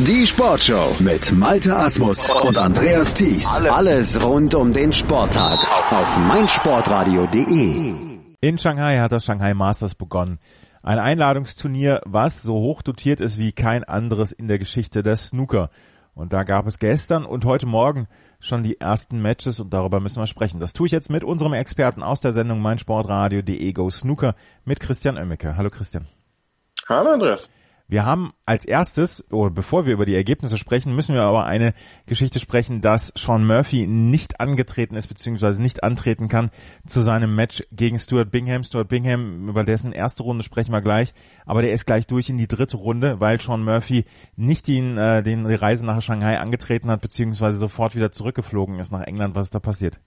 Die Sportshow mit Malte Asmus und Andreas Thies. Alles rund um den Sporttag auf meinsportradio.de. In Shanghai hat das Shanghai Masters begonnen. Ein Einladungsturnier, was so hoch dotiert ist wie kein anderes in der Geschichte der Snooker. Und da gab es gestern und heute Morgen schon die ersten Matches und darüber müssen wir sprechen. Das tue ich jetzt mit unserem Experten aus der Sendung meinsportradio.de Go Snooker mit Christian Oemmeke. Hallo Christian. Hallo Andreas. Wir haben als erstes, oder bevor wir über die Ergebnisse sprechen, müssen wir aber eine Geschichte sprechen, dass Sean Murphy nicht angetreten ist, beziehungsweise nicht antreten kann zu seinem Match gegen Stuart Bingham. Stuart Bingham, über dessen erste Runde sprechen wir gleich, aber der ist gleich durch in die dritte Runde, weil Sean Murphy nicht den, äh, den Reise nach Shanghai angetreten hat, beziehungsweise sofort wieder zurückgeflogen ist nach England. Was ist da passiert?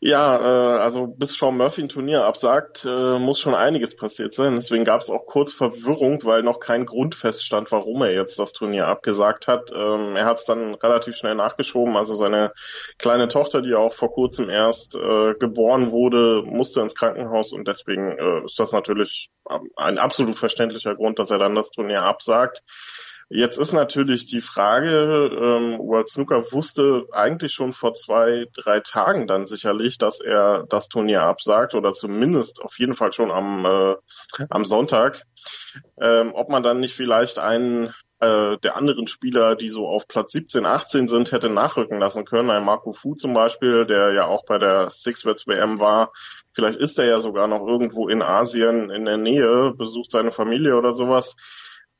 Ja, äh, also bis Sean Murphy ein Turnier absagt, äh, muss schon einiges passiert sein. Deswegen gab es auch kurz Verwirrung, weil noch kein Grund feststand, warum er jetzt das Turnier abgesagt hat. Ähm, er hat es dann relativ schnell nachgeschoben. Also seine kleine Tochter, die auch vor kurzem erst äh, geboren wurde, musste ins Krankenhaus und deswegen äh, ist das natürlich ein absolut verständlicher Grund, dass er dann das Turnier absagt. Jetzt ist natürlich die Frage, ähm, World Snooker wusste eigentlich schon vor zwei, drei Tagen dann sicherlich, dass er das Turnier absagt oder zumindest auf jeden Fall schon am, äh, am Sonntag. Ähm, ob man dann nicht vielleicht einen äh, der anderen Spieler, die so auf Platz 17, 18 sind, hätte nachrücken lassen können. Ein Marco Fu zum Beispiel, der ja auch bei der Six-Wets WM war. Vielleicht ist er ja sogar noch irgendwo in Asien in der Nähe, besucht seine Familie oder sowas.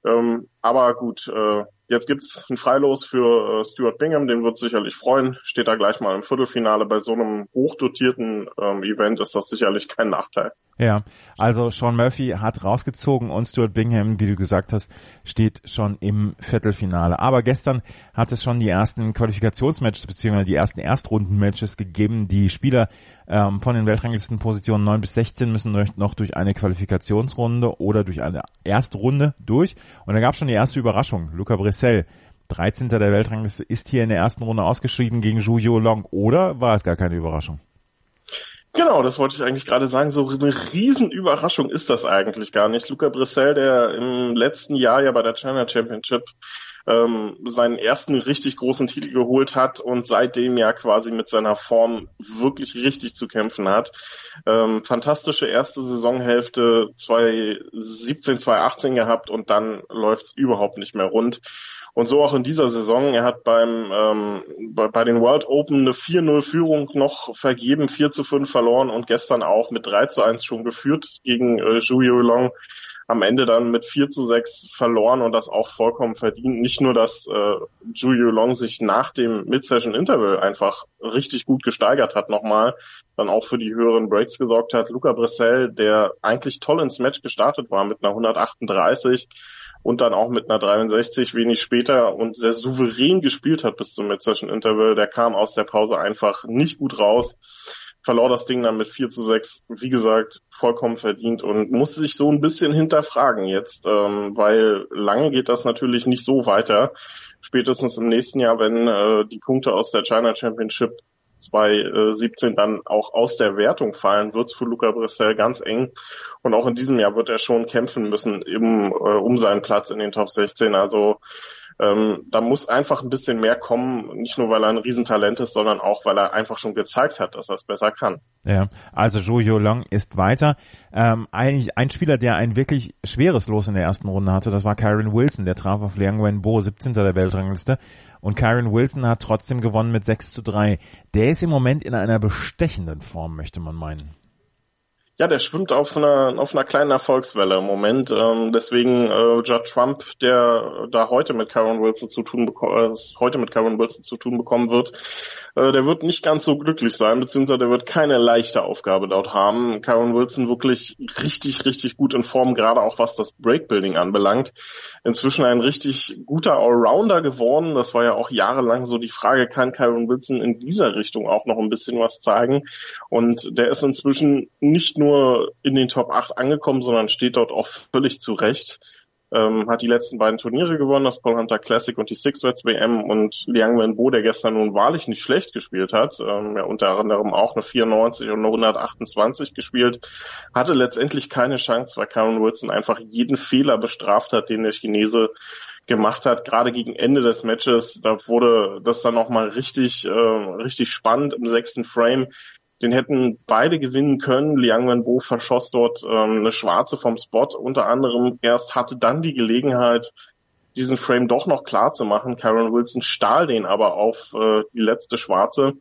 Ähm, aber gut, äh, jetzt gibt's ein Freilos für äh, Stuart Bingham, den wird sicherlich freuen. Steht da gleich mal im Viertelfinale. Bei so einem hochdotierten ähm, Event ist das sicherlich kein Nachteil. Ja, also Sean Murphy hat rausgezogen und Stuart Bingham, wie du gesagt hast, steht schon im Viertelfinale. Aber gestern hat es schon die ersten Qualifikationsmatches beziehungsweise die ersten Erstrundenmatches gegeben. Die Spieler ähm, von den Weltranglistenpositionen 9 bis 16 müssen noch durch eine Qualifikationsrunde oder durch eine Erstrunde durch. Und da gab es schon die erste Überraschung. Luca Bressel, 13. der Weltrangliste, ist hier in der ersten Runde ausgeschieden gegen Zhu Long. Oder war es gar keine Überraschung? Genau, das wollte ich eigentlich gerade sagen. So eine Riesenüberraschung ist das eigentlich gar nicht. Luca Brissell, der im letzten Jahr ja bei der China Championship ähm, seinen ersten richtig großen Titel geholt hat und seitdem ja quasi mit seiner Form wirklich richtig zu kämpfen hat. Ähm, fantastische erste Saisonhälfte 2017, 2018 gehabt und dann läuft's überhaupt nicht mehr rund. Und so auch in dieser Saison. Er hat beim ähm, bei, bei den World Open eine 4-0-Führung noch vergeben, 4 zu 5 verloren und gestern auch mit 3 zu 1 schon geführt gegen äh, Zhu Long. Am Ende dann mit 4 zu 6 verloren und das auch vollkommen verdient. Nicht nur, dass äh, Zhu Long sich nach dem Mid-Session-Interval einfach richtig gut gesteigert hat nochmal, dann auch für die höheren Breaks gesorgt hat. Luca Bressel, der eigentlich toll ins Match gestartet war mit einer 138, und dann auch mit einer 63 wenig später und sehr souverän gespielt hat bis zum Mid-Session Interval. Der kam aus der Pause einfach nicht gut raus, verlor das Ding dann mit 4 zu 6, wie gesagt, vollkommen verdient und muss sich so ein bisschen hinterfragen jetzt, ähm, weil lange geht das natürlich nicht so weiter. Spätestens im nächsten Jahr, wenn äh, die Punkte aus der China Championship 2017 dann auch aus der Wertung fallen, wird es für Luca Brissell ganz eng. Und auch in diesem Jahr wird er schon kämpfen müssen eben, äh, um seinen Platz in den Top 16. Also ähm, da muss einfach ein bisschen mehr kommen, nicht nur weil er ein Riesentalent ist, sondern auch weil er einfach schon gezeigt hat, dass er es besser kann. Ja, also Zhou Long ist weiter. Ähm, eigentlich ein Spieler, der ein wirklich schweres Los in der ersten Runde hatte, das war Kyron Wilson, der traf auf Liang Wenbo, 17. der Weltrangliste. Und Kyron Wilson hat trotzdem gewonnen mit 6 zu 3. Der ist im Moment in einer bestechenden Form, möchte man meinen. Ja, der schwimmt auf einer, auf einer kleinen Erfolgswelle im Moment. Ähm, deswegen äh, Judd Trump, der da heute mit Karen Wilson zu tun äh, heute mit Karen Wilson zu tun bekommen wird, äh, der wird nicht ganz so glücklich sein, beziehungsweise der wird keine leichte Aufgabe dort haben. Karen Wilson wirklich richtig, richtig gut in Form, gerade auch was das Breakbuilding anbelangt. Inzwischen ein richtig guter Allrounder geworden. Das war ja auch jahrelang so die Frage, kann Karen Wilson in dieser Richtung auch noch ein bisschen was zeigen? Und der ist inzwischen nicht nur in den Top 8 angekommen, sondern steht dort auch völlig zurecht. Ähm, hat die letzten beiden Turniere gewonnen, das Paul Hunter Classic und die Six Wets WM und Liang Wenbo, der gestern nun wahrlich nicht schlecht gespielt hat, ähm, ja unter anderem auch eine 94 und eine 128 gespielt, hatte letztendlich keine Chance, weil Karen Wilson einfach jeden Fehler bestraft hat, den der Chinese gemacht hat, gerade gegen Ende des Matches, da wurde das dann nochmal richtig, äh, richtig spannend im sechsten Frame. Den hätten beide gewinnen können. Liang Wenbo verschoss dort ähm, eine Schwarze vom Spot unter anderem erst, hatte dann die Gelegenheit, diesen Frame doch noch klar zu machen. Karen Wilson stahl den aber auf äh, die letzte Schwarze.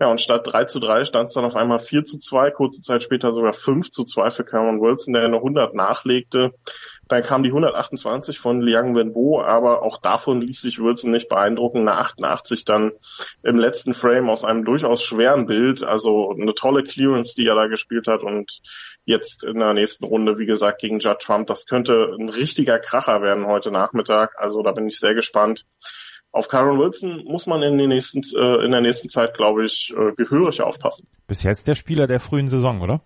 Ja, und statt 3 zu 3 stand es dann auf einmal 4 zu 2, kurze Zeit später sogar 5 zu 2 für Cameron Wilson, der eine 100 nachlegte. Dann kam die 128 von Liang Wenbo, aber auch davon ließ sich Wilson nicht beeindrucken. Eine 88 dann im letzten Frame aus einem durchaus schweren Bild. Also eine tolle Clearance, die er da gespielt hat. Und jetzt in der nächsten Runde, wie gesagt, gegen Judd Trump. Das könnte ein richtiger Kracher werden heute Nachmittag. Also da bin ich sehr gespannt. Auf Karen Wilson muss man in, den nächsten, äh, in der nächsten Zeit, glaube ich, äh, gehörig aufpassen. Bis jetzt der Spieler der frühen Saison, oder?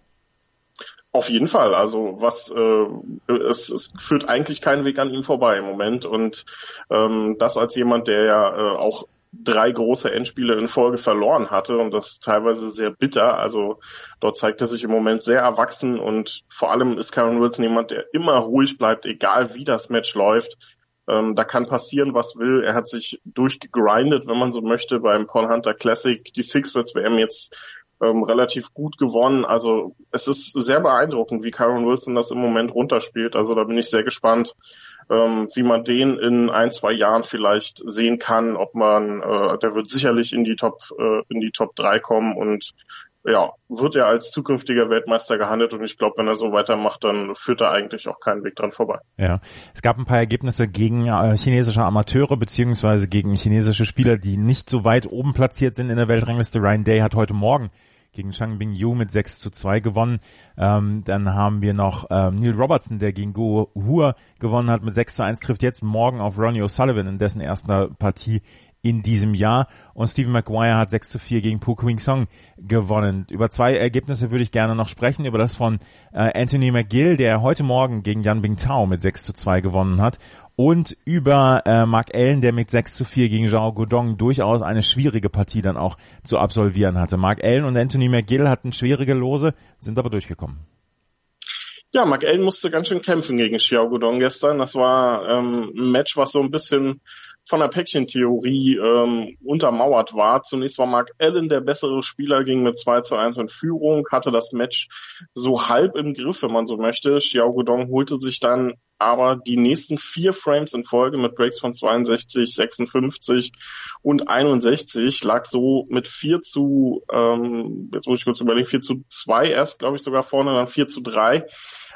Auf jeden Fall. Also was äh, es, es führt eigentlich keinen Weg an ihm vorbei im Moment. Und ähm, das als jemand, der ja äh, auch drei große Endspiele in Folge verloren hatte und das teilweise sehr bitter. Also dort zeigt er sich im Moment sehr erwachsen und vor allem ist Karen Wilson jemand, der immer ruhig bleibt, egal wie das Match läuft. Ähm, da kann passieren, was will. Er hat sich durchgegrindet, wenn man so möchte, beim Paul Hunter Classic. Die Six Words WM jetzt ähm, relativ gut gewonnen. Also es ist sehr beeindruckend, wie Kyron Wilson das im Moment runterspielt. Also da bin ich sehr gespannt, ähm, wie man den in ein, zwei Jahren vielleicht sehen kann, ob man, äh, der wird sicherlich in die Top, äh, in die Top 3 kommen und ja, wird er als zukünftiger Weltmeister gehandelt und ich glaube, wenn er so weitermacht, dann führt er eigentlich auch keinen Weg dran vorbei. Ja, es gab ein paar Ergebnisse gegen äh, chinesische Amateure beziehungsweise gegen chinesische Spieler, die nicht so weit oben platziert sind in der Weltrangliste. Ryan Day hat heute Morgen gegen Shang Bing Yu mit 6 zu 2 gewonnen. Ähm, dann haben wir noch ähm, Neil Robertson, der gegen Go Hua gewonnen hat mit 6 zu 1, trifft jetzt morgen auf Ronnie O'Sullivan in dessen erster Partie in diesem Jahr. Und Stephen Maguire hat 6 zu 4 gegen Pu Wing Song gewonnen. Über zwei Ergebnisse würde ich gerne noch sprechen. Über das von äh, Anthony McGill, der heute Morgen gegen Yan Bingtao mit 6 zu 2 gewonnen hat. Und über äh, Mark Allen, der mit 6 zu 4 gegen Zhao Godong durchaus eine schwierige Partie dann auch zu absolvieren hatte. Mark Allen und Anthony McGill hatten schwierige Lose, sind aber durchgekommen. Ja, Mark Allen musste ganz schön kämpfen gegen Xiao Godong gestern. Das war ähm, ein Match, was so ein bisschen von der Päckchentheorie ähm, untermauert war. Zunächst war Mark Allen der bessere Spieler, ging mit 2 zu 1 in Führung, hatte das Match so halb im Griff, wenn man so möchte. Xiao Guodong holte sich dann aber die nächsten vier Frames in Folge mit Breaks von 62, 56 und 61 lag so mit 4 zu, ähm, jetzt muss ich kurz überlegen, 4 zu 2 erst, glaube ich, sogar vorne, dann 4 zu 3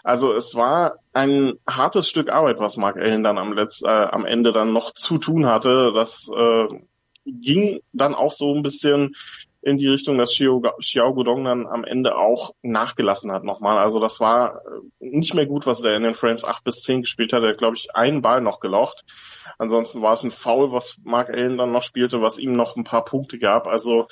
also es war ein hartes Stück Arbeit, was Mark Allen dann am, Letz-, äh, am Ende dann noch zu tun hatte. Das äh, ging dann auch so ein bisschen in die Richtung, dass Xiao, Xiao Gudong dann am Ende auch nachgelassen hat nochmal. Also das war äh, nicht mehr gut, was er in den Frames 8 bis 10 gespielt hat. Er hat, glaube ich, einen Ball noch gelocht. Ansonsten war es ein Foul, was Mark Allen dann noch spielte, was ihm noch ein paar Punkte gab. Also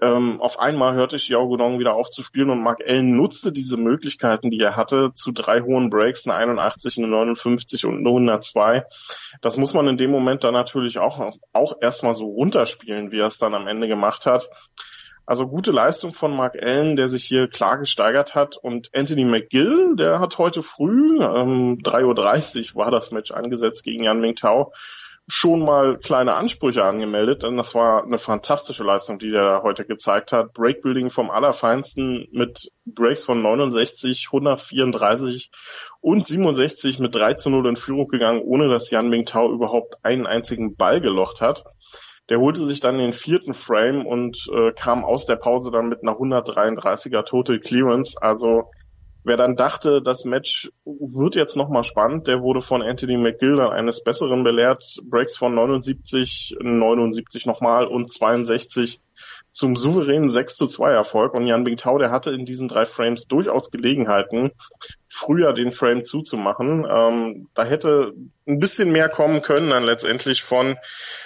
ähm, auf einmal hörte ich Yao Gudong wieder auf zu spielen und Mark Allen nutzte diese Möglichkeiten, die er hatte, zu drei hohen Breaks, eine 81, eine 59 und eine 102. Das muss man in dem Moment dann natürlich auch, auch erstmal so runterspielen, wie er es dann am Ende gemacht hat. Also gute Leistung von Mark Allen, der sich hier klar gesteigert hat. Und Anthony McGill, der hat heute früh, ähm, 3.30 Uhr war das Match angesetzt gegen Yan Mingtao, schon mal kleine Ansprüche angemeldet, denn das war eine fantastische Leistung, die der heute gezeigt hat. Breakbuilding vom Allerfeinsten mit Breaks von 69, 134 und 67 mit 3 zu 0 in Führung gegangen, ohne dass Yan Mingtao überhaupt einen einzigen Ball gelocht hat. Der holte sich dann den vierten Frame und äh, kam aus der Pause dann mit einer 133er Total Clearance. Also wer dann dachte, das Match wird jetzt nochmal spannend, der wurde von Anthony McGill dann eines Besseren belehrt. Breaks von 79, 79 nochmal und 62 zum souveränen 6 zu 2 Erfolg. Und Jan Bingtao, der hatte in diesen drei Frames durchaus Gelegenheiten, früher den Frame zuzumachen. Ähm, da hätte ein bisschen mehr kommen können dann letztendlich von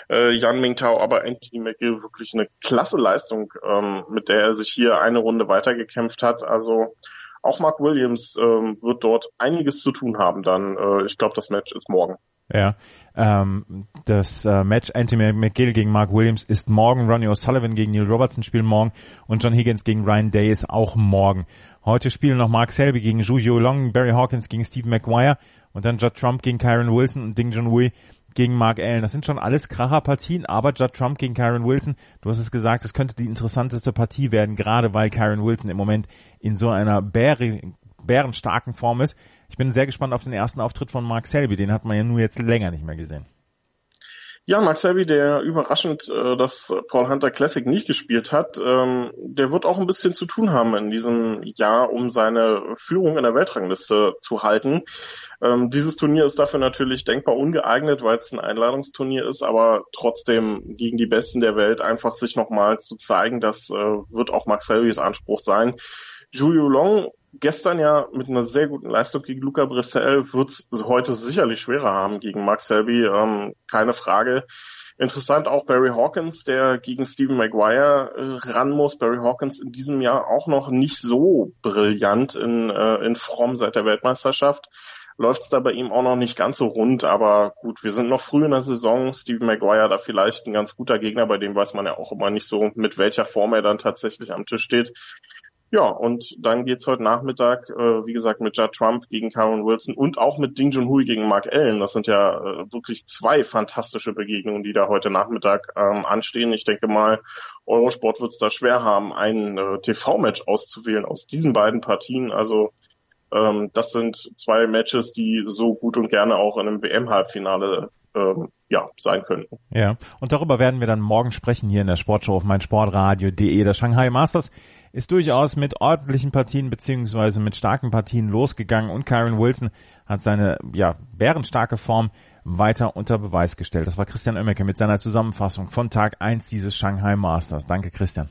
äh, Jan Mingtao, aber Anthony McGill wirklich eine klasse Leistung, ähm, mit der er sich hier eine Runde weitergekämpft hat. Also auch Mark Williams ähm, wird dort einiges zu tun haben dann. Äh, ich glaube, das Match ist morgen. Ja, ähm, das äh, Match Anthony McGill gegen Mark Williams ist morgen, Ronnie O'Sullivan gegen Neil Robertson spielen morgen und John Higgins gegen Ryan Day ist auch morgen. Heute spielen noch Mark Selby gegen Zhu Long, Barry Hawkins gegen Steve McGuire und dann Judd Trump gegen Kyron Wilson und Ding Junhui gegen Mark Allen. Das sind schon alles Kracherpartien, aber Judd Trump gegen Karen Wilson, du hast es gesagt, das könnte die interessanteste Partie werden, gerade weil Karen Wilson im Moment in so einer Bäre, bärenstarken Form ist. Ich bin sehr gespannt auf den ersten Auftritt von Mark Selby, den hat man ja nur jetzt länger nicht mehr gesehen. Ja, Mark Selby, der überraschend äh, das Paul Hunter Classic nicht gespielt hat, ähm, der wird auch ein bisschen zu tun haben in diesem Jahr, um seine Führung in der Weltrangliste zu halten. Ähm, dieses Turnier ist dafür natürlich denkbar ungeeignet, weil es ein Einladungsturnier ist, aber trotzdem gegen die Besten der Welt einfach sich nochmal zu zeigen, das äh, wird auch Max Selbys Anspruch sein. Julio Long gestern ja mit einer sehr guten Leistung gegen Luca Brissell wird es heute sicherlich schwerer haben gegen Max Selby, ähm, keine Frage. Interessant auch Barry Hawkins, der gegen Stephen Maguire äh, ran muss. Barry Hawkins in diesem Jahr auch noch nicht so brillant in, äh, in Form seit der Weltmeisterschaft läuft es da bei ihm auch noch nicht ganz so rund, aber gut, wir sind noch früh in der Saison. Steven Maguire da vielleicht ein ganz guter Gegner, bei dem weiß man ja auch immer nicht so, mit welcher Form er dann tatsächlich am Tisch steht. Ja, und dann geht's heute Nachmittag, äh, wie gesagt, mit Judd Trump gegen Karen Wilson und auch mit Ding Junhui gegen Mark Allen. Das sind ja äh, wirklich zwei fantastische Begegnungen, die da heute Nachmittag ähm, anstehen. Ich denke mal, Eurosport wird's da schwer haben, ein äh, TV-Match auszuwählen aus diesen beiden Partien. Also ähm, das sind zwei Matches, die so gut und gerne auch in einem WM-Halbfinale ähm, ja, sein könnten. Ja, und darüber werden wir dann morgen sprechen hier in der Sportshow auf meinsportradio.de. Der Shanghai Masters ist durchaus mit ordentlichen Partien beziehungsweise mit starken Partien losgegangen und Kyron Wilson hat seine ja, bärenstarke Form weiter unter Beweis gestellt. Das war Christian Oemmeke mit seiner Zusammenfassung von Tag 1 dieses Shanghai Masters. Danke Christian.